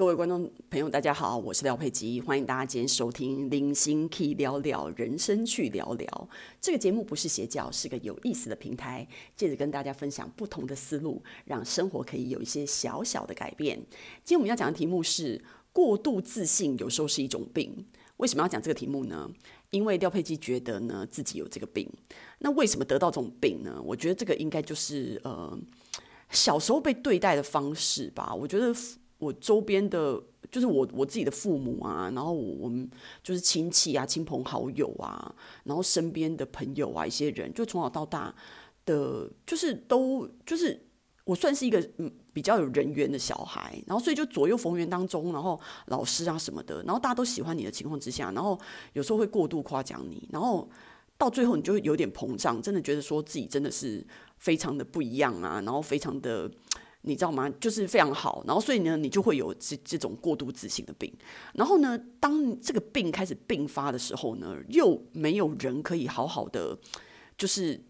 各位观众朋友，大家好，我是廖佩吉，欢迎大家今天收听《零星 K 聊聊人生去聊聊》这个节目，不是邪教，是个有意思的平台，借着跟大家分享不同的思路，让生活可以有一些小小的改变。今天我们要讲的题目是过度自信，有时候是一种病。为什么要讲这个题目呢？因为廖佩基觉得呢自己有这个病。那为什么得到这种病呢？我觉得这个应该就是呃小时候被对待的方式吧。我觉得。我周边的，就是我我自己的父母啊，然后我们就是亲戚啊、亲朋好友啊，然后身边的朋友啊，一些人，就从小到大的，就是都就是我算是一个嗯比较有人缘的小孩，然后所以就左右逢源当中，然后老师啊什么的，然后大家都喜欢你的情况之下，然后有时候会过度夸奖你，然后到最后你就有点膨胀，真的觉得说自己真的是非常的不一样啊，然后非常的。你知道吗？就是非常好，然后所以呢，你就会有这这种过度自信的病。然后呢，当这个病开始并发的时候呢，又没有人可以好好的就是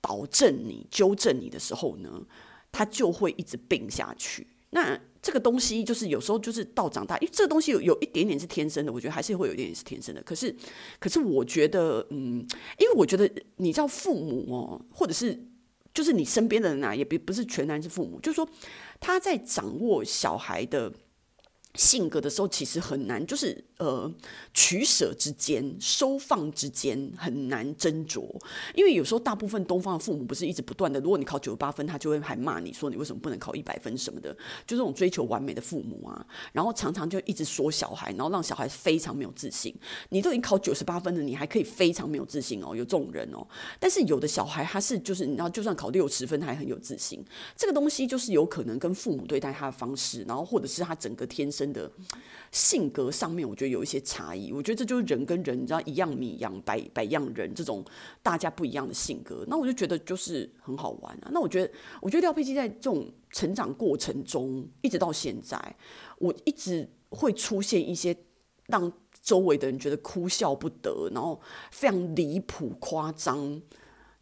导正你、纠正你的时候呢，他就会一直病下去。那这个东西就是有时候就是到长大，因为这个东西有有一点点是天生的，我觉得还是会有一点点是天生的。可是，可是我觉得，嗯，因为我觉得你知道父母哦，或者是。就是你身边的人啊，也不不是全然是父母，就是说他在掌握小孩的性格的时候，其实很难，就是。呃，取舍之间、收放之间很难斟酌，因为有时候大部分东方的父母不是一直不断的，如果你考九十八分，他就会还骂你说你为什么不能考一百分什么的，就这种追求完美的父母啊，然后常常就一直说小孩，然后让小孩非常没有自信。你都已经考九十八分了，你还可以非常没有自信哦，有这种人哦。但是有的小孩他是就是你知道，就算考六十分，他还很有自信。这个东西就是有可能跟父母对待他的方式，然后或者是他整个天生真的性格上面，我觉得。有一些差异，我觉得这就是人跟人，你知道，一样米养百百样人，这种大家不一样的性格，那我就觉得就是很好玩啊。那我觉得，我觉得廖佩基在这种成长过程中，一直到现在，我一直会出现一些让周围的人觉得哭笑不得，然后非常离谱夸张。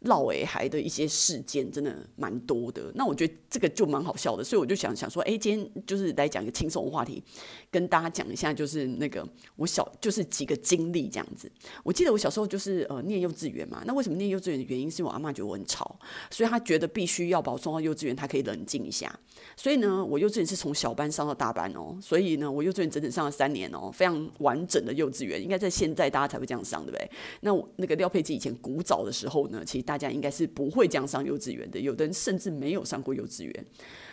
唠诶孩的一些事件真的蛮多的，那我觉得这个就蛮好笑的，所以我就想想说，哎，今天就是来讲一个轻松的话题，跟大家讲一下，就是那个我小就是几个经历这样子。我记得我小时候就是呃念幼稚园嘛，那为什么念幼稚园的原因是因为我阿妈觉得我很吵，所以她觉得必须要把我送到幼稚园，她可以冷静一下。所以呢，我幼稚园是从小班上到大班哦，所以呢，我幼稚园整整上了三年哦，非常完整的幼稚园，应该在现在大家才会这样上，对不对？那我那个廖佩基以前古早的时候呢，其实。大家应该是不会这样上幼稚园的，有的人甚至没有上过幼稚园。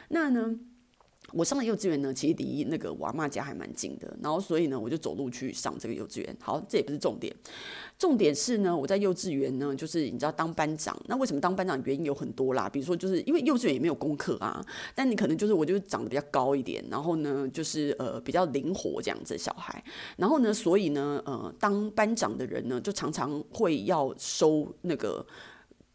那呢，我上的幼稚园呢，其实离那个我阿嬷家还蛮近的，然后所以呢，我就走路去上这个幼稚园。好，这也不是重点，重点是呢，我在幼稚园呢，就是你知道当班长，那为什么当班长原因有很多啦，比如说就是因为幼稚园也没有功课啊，但你可能就是我就长得比较高一点，然后呢，就是呃比较灵活这样子小孩，然后呢，所以呢，呃，当班长的人呢，就常常会要收那个。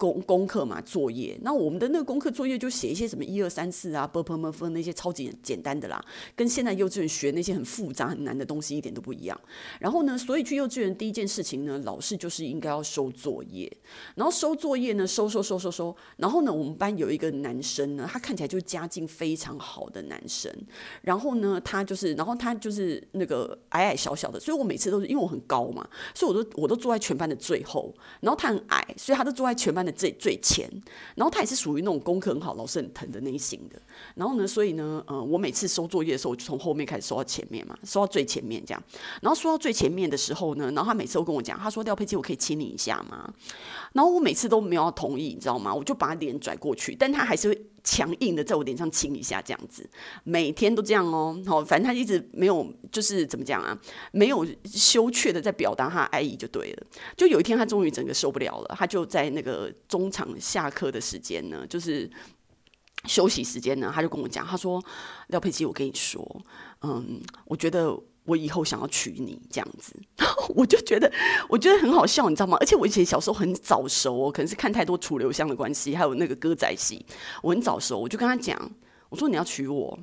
功功课嘛，作业。那我们的那个功课作业就写一些什么一二三四啊，b p m f 那些超级简单的啦，跟现在幼稚园学那些很复杂很难的东西一点都不一样。然后呢，所以去幼稚园第一件事情呢，老师就是应该要收作业。然后收作业呢，收收收收收。然后呢，我们班有一个男生呢，他看起来就家境非常好的男生。然后呢，他就是，然后他就是那个矮矮小小的，所以我每次都是因为我很高嘛，所以我都我都坐在全班的最后。然后他很矮，所以他都坐在全班的。最最前，然后他也是属于那种功课很好、老师很疼的那一型的。然后呢，所以呢，呃，我每次收作业的时候，我就从后面开始收到前面嘛，收到最前面这样。然后收到最前面的时候呢，然后他每次都跟我讲，他说：“廖佩琪，我可以亲你一下吗？”然后我每次都没有同意，你知道吗？我就把脸拽过去，但他还是会强硬的在我脸上亲一下，这样子，每天都这样哦。好，反正他一直没有，就是怎么讲啊，没有羞怯的在表达他爱意就对了。就有一天，他终于整个受不了了，他就在那个中场下课的时间呢，就是休息时间呢，他就跟我讲，他说：“廖佩琪，我跟你说，嗯，我觉得。”我以后想要娶你这样子，然后我就觉得我觉得很好笑，你知道吗？而且我以前小时候很早熟哦，可能是看太多楚留香的关系，还有那个歌仔戏，我很早熟，我就跟他讲，我说你要娶我，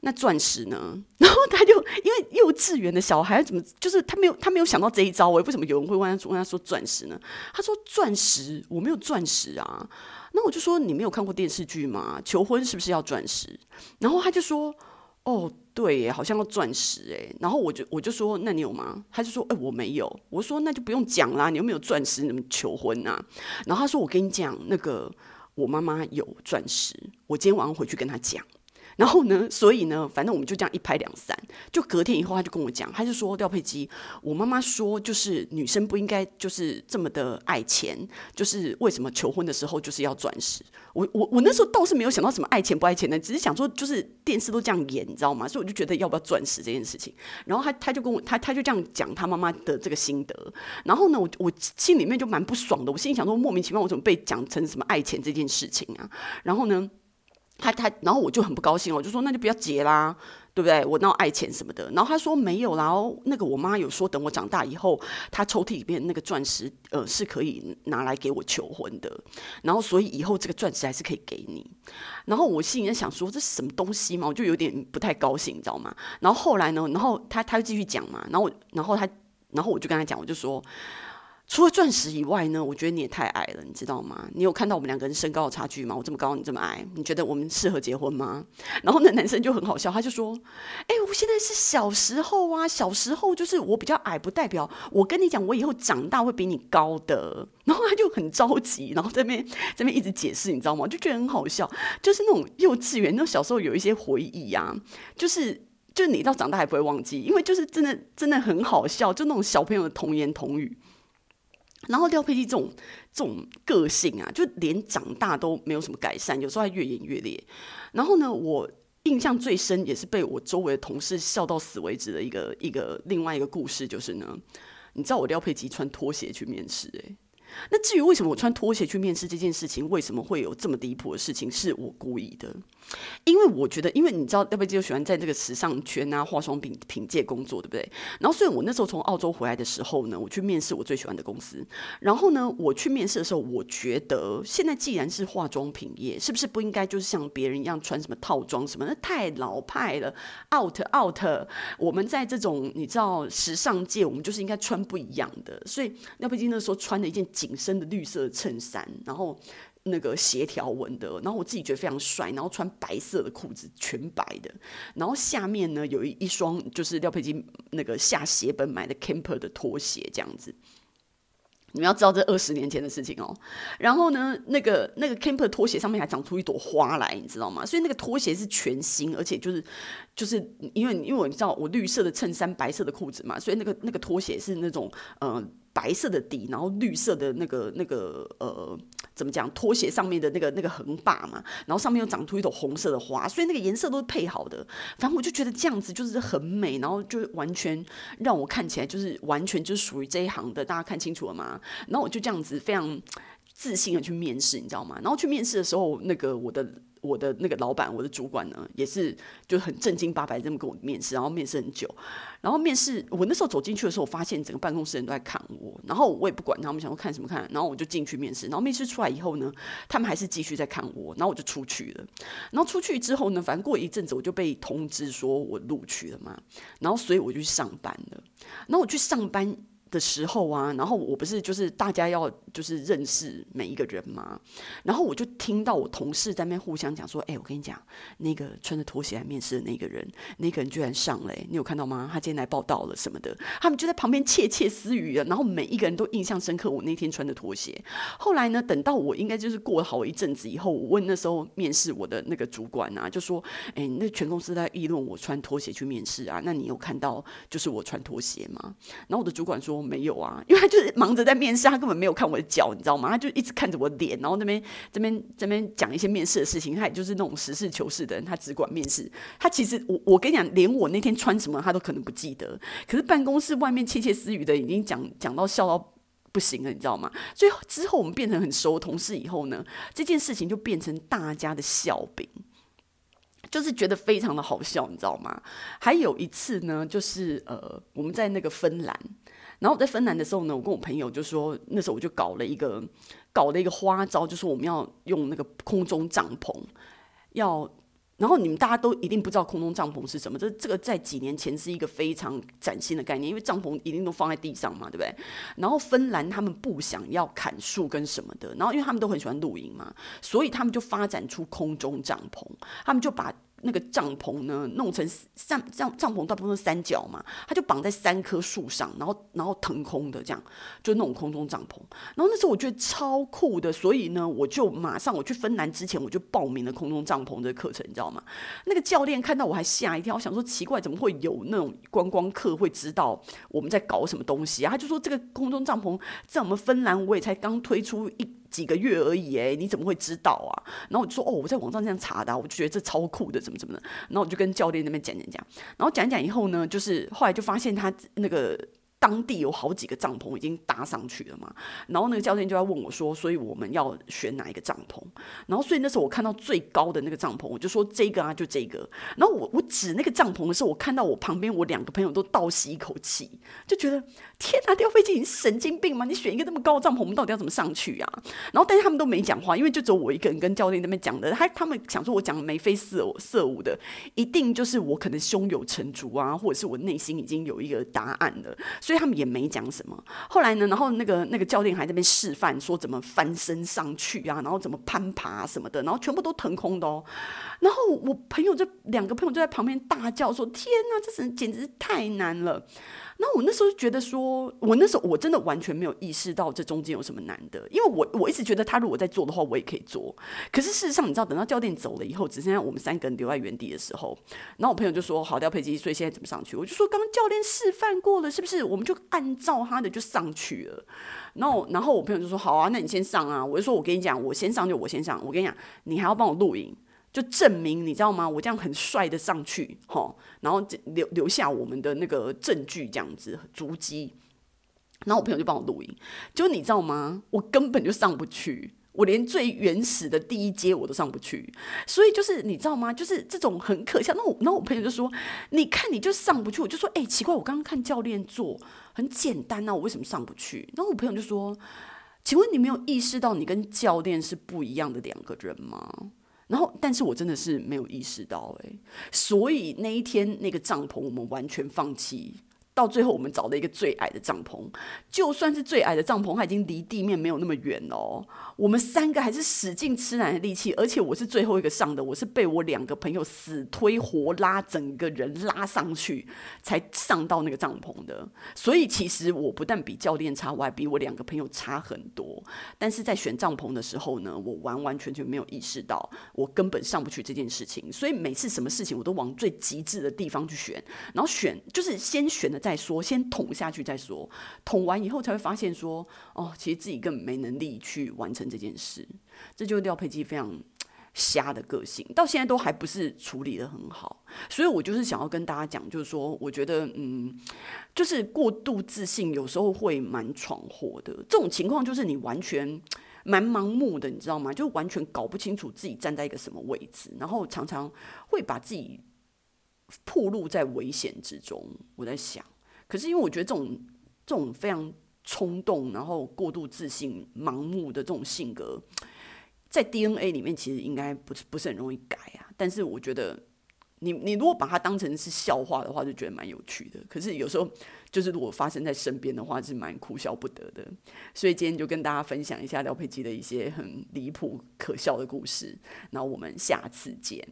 那钻石呢？然后他就因为幼稚园的小孩怎么就是他没有他没有想到这一招，我为什么有人会问他问他说钻石呢？他说钻石我没有钻石啊，那我就说你没有看过电视剧吗？求婚是不是要钻石？然后他就说。哦，对耶，好像要钻石哎。然后我就我就说，那你有吗？他就说，哎，我没有。我说那就不用讲啦，你又没有钻石，你怎么求婚呐？然后他说，我跟你讲，那个我妈妈有钻石，我今天晚上回去跟她讲。然后呢，所以呢，反正我们就这样一拍两散。就隔天以后，他就跟我讲，他就说廖佩基，我妈妈说，就是女生不应该就是这么的爱钱，就是为什么求婚的时候就是要钻石。我我我那时候倒是没有想到什么爱钱不爱钱的，只是想说就是电视都这样演，你知道吗？所以我就觉得要不要钻石这件事情。然后他他就跟我他他就这样讲他妈妈的这个心得。然后呢，我我心里面就蛮不爽的，我心里想说莫名其妙我怎么被讲成什么爱钱这件事情啊？然后呢？他他，然后我就很不高兴，我就说那就不要结啦，对不对？我闹爱钱什么的。然后他说没有，然后那个我妈有说，等我长大以后，她抽屉里面那个钻石，呃，是可以拿来给我求婚的。然后所以以后这个钻石还是可以给你。然后我心里在想说这什么东西嘛，我就有点不太高兴，你知道吗？然后后来呢，然后他他就继续讲嘛，然后然后他然后我就跟他讲，我就说。除了钻石以外呢，我觉得你也太矮了，你知道吗？你有看到我们两个人身高的差距吗？我这么高，你这么矮，你觉得我们适合结婚吗？然后那男生就很好笑，他就说：“哎、我现在是小时候啊，小时候就是我比较矮，不代表我跟你讲，我以后长大会比你高的。”然后他就很着急，然后这边这边一直解释，你知道吗？就觉得很好笑，就是那种幼稚园，那种小时候有一些回忆啊，就是就你到长大还不会忘记，因为就是真的真的很好笑，就那种小朋友的童言童语。然后廖佩琪这种这种个性啊，就连长大都没有什么改善，有时候还越演越烈。然后呢，我印象最深也是被我周围的同事笑到死为止的一个一个另外一个故事，就是呢，你知道我廖佩琪穿拖鞋去面试诶、那至于为什么我穿拖鞋去面试这件事情，为什么会有这么离谱的事情，是我故意的。因为我觉得，因为你知道，廖佩基就喜欢在这个时尚圈啊、化妆品品界工作，对不对？然后，所以我那时候从澳洲回来的时候呢，我去面试我最喜欢的公司。然后呢，我去面试的时候，我觉得现在既然是化妆品业，是不是不应该就是像别人一样穿什么套装什么？那太老派了，out out。我们在这种你知道时尚界，我们就是应该穿不一样的。所以廖佩基那时候穿了一件紧紧身的绿色衬衫，然后。那个斜条纹的，然后我自己觉得非常帅，然后穿白色的裤子，全白的，然后下面呢有一一双就是廖佩金那个下血本买的 Camper 的拖鞋，这样子。你们要知道这二十年前的事情哦。然后呢，那个那个 Camper 拖鞋上面还长出一朵花来，你知道吗？所以那个拖鞋是全新，而且就是就是因为因为我知道我绿色的衬衫，白色的裤子嘛，所以那个那个拖鞋是那种嗯。呃白色的底，然后绿色的那个那个呃，怎么讲？拖鞋上面的那个那个横把嘛，然后上面又长出一朵红色的花，所以那个颜色都是配好的。反正我就觉得这样子就是很美，然后就完全让我看起来就是完全就是属于这一行的。大家看清楚了吗？然后我就这样子非常自信的去面试，你知道吗？然后去面试的时候，那个我的。我的那个老板，我的主管呢，也是就很正经八百这么跟我面试，然后面试很久，然后面试我那时候走进去的时候，我发现整个办公室人都在看我，然后我也不管他们想说看什么看，然后我就进去面试，然后面试出来以后呢，他们还是继续在看我，然后我就出去了，然后出去之后呢，反正过一阵子我就被通知说我录取了嘛，然后所以我就去上班了，然后我去上班。的时候啊，然后我不是就是大家要就是认识每一个人嘛，然后我就听到我同事在那边互相讲说，哎，我跟你讲，那个穿着拖鞋来面试的那个人，那个人居然上了，你有看到吗？他今天来报道了什么的，他们就在旁边窃窃私语啊，然后每一个人都印象深刻，我那天穿的拖鞋。后来呢，等到我应该就是过了好一阵子以后，我问那时候面试我的那个主管啊，就说，哎，那全公司在议论我穿拖鞋去面试啊，那你有看到就是我穿拖鞋吗？然后我的主管说。没有啊，因为他就是忙着在面试，他根本没有看我的脚，你知道吗？他就一直看着我脸，然后那边这边这边讲一些面试的事情。他也就是那种实事求是的人，他只管面试。他其实我我跟你讲，连我那天穿什么他都可能不记得。可是办公室外面窃窃私语的已经讲讲到笑到不行了，你知道吗？所以之后我们变成很熟同事以后呢，这件事情就变成大家的笑柄。就是觉得非常的好笑，你知道吗？还有一次呢，就是呃，我们在那个芬兰，然后我在芬兰的时候呢，我跟我朋友就说，那时候我就搞了一个搞了一个花招，就是我们要用那个空中帐篷，要。然后你们大家都一定不知道空中帐篷是什么，这这个在几年前是一个非常崭新的概念，因为帐篷一定都放在地上嘛，对不对？然后芬兰他们不想要砍树跟什么的，然后因为他们都很喜欢露营嘛，所以他们就发展出空中帐篷，他们就把那个帐篷呢，弄成三帐帐篷大部分是三角嘛，他就绑在三棵树上，然后然后腾空的这样，就那种空中帐篷。然后那时候我觉得超酷的，所以呢，我就马上我去芬兰之前我就报名了空中帐篷的课程，你知道吗？那个教练看到我还吓一跳，我想说奇怪，怎么会有那种观光客会知道我们在搞什么东西啊？他就说这个空中帐篷在我们芬兰我也才刚推出一。几个月而已，哎，你怎么会知道啊？然后我就说，哦，我在网上这样查的，我就觉得这超酷的，怎么怎么的。然后我就跟教练那边讲讲讲，然后讲讲以后呢，就是后来就发现他那个。当地有好几个帐篷已经搭上去了嘛，然后那个教练就要问我说，所以我们要选哪一个帐篷？然后所以那时候我看到最高的那个帐篷，我就说这个啊，就这个。然后我我指那个帐篷的时候，我看到我旁边我两个朋友都倒吸一口气，就觉得天哪，掉飞机，你神经病吗？你选一个那么高的帐篷，我们到底要怎么上去啊？然后但是他们都没讲话，因为就只有我一个人跟教练那边讲的，他他们想说我讲眉飞色色舞的，一定就是我可能胸有成竹啊，或者是我内心已经有一个答案了。所以他们也没讲什么。后来呢，然后那个那个教练还在那边示范说怎么翻身上去啊，然后怎么攀爬什么的，然后全部都腾空的哦。然后我朋友就两个朋友就在旁边大叫说：“天哪，这是简直是太难了！”然后我那时候觉得说，我那时候我真的完全没有意识到这中间有什么难的，因为我我一直觉得他如果在做的话，我也可以做。可是事实上，你知道，等到教练走了以后，只剩下我们三个人留在原地的时候，然后我朋友就说：“好，掉佩基，所以现在怎么上去？”我就说：“刚刚教练示范过了，是不是？我们就按照他的就上去了。”然后，然后我朋友就说：“好啊，那你先上啊。”我就说：“我跟你讲，我先上就我先上。我跟你讲，你还要帮我录影。”就证明你知道吗？我这样很帅的上去，齁，然后留留下我们的那个证据，这样子足迹。然后我朋友就帮我录音，就你知道吗？我根本就上不去，我连最原始的第一阶我都上不去。所以就是你知道吗？就是这种很可笑。那我，那我朋友就说：“你看你就上不去。”我就说：“哎、奇怪，我刚刚看教练做很简单啊，我为什么上不去？”然后我朋友就说：“请问你没有意识到你跟教练是不一样的两个人吗？”然后，但是我真的是没有意识到，诶，所以那一天那个帐篷，我们完全放弃。到最后，我们找了一个最矮的帐篷，就算是最矮的帐篷，它已经离地面没有那么远哦。我们三个还是使劲吃奶的力气，而且我是最后一个上的，我是被我两个朋友死推活拉，整个人拉上去才上到那个帐篷的。所以其实我不但比教练差，我还比我两个朋友差很多。但是在选帐篷的时候呢，我完完全全没有意识到我根本上不去这件事情。所以每次什么事情我都往最极致的地方去选，然后选就是先选的。再说，先捅下去再说，捅完以后才会发现说，哦，其实自己根本没能力去完成这件事，这就是廖佩基非常瞎的个性，到现在都还不是处理得很好，所以我就是想要跟大家讲，就是说，我觉得，嗯，就是过度自信有时候会蛮闯祸的，这种情况就是你完全蛮盲目的，你知道吗？就完全搞不清楚自己站在一个什么位置，然后常常会把自己暴露在危险之中。我在想。可是因为我觉得这种这种非常冲动，然后过度自信、盲目的这种性格，在 DNA 里面其实应该不是不是很容易改啊。但是我觉得你你如果把它当成是笑话的话，就觉得蛮有趣的。可是有时候就是如果发生在身边的话，是蛮哭笑不得的。所以今天就跟大家分享一下廖佩基的一些很离谱可笑的故事。那我们下次见。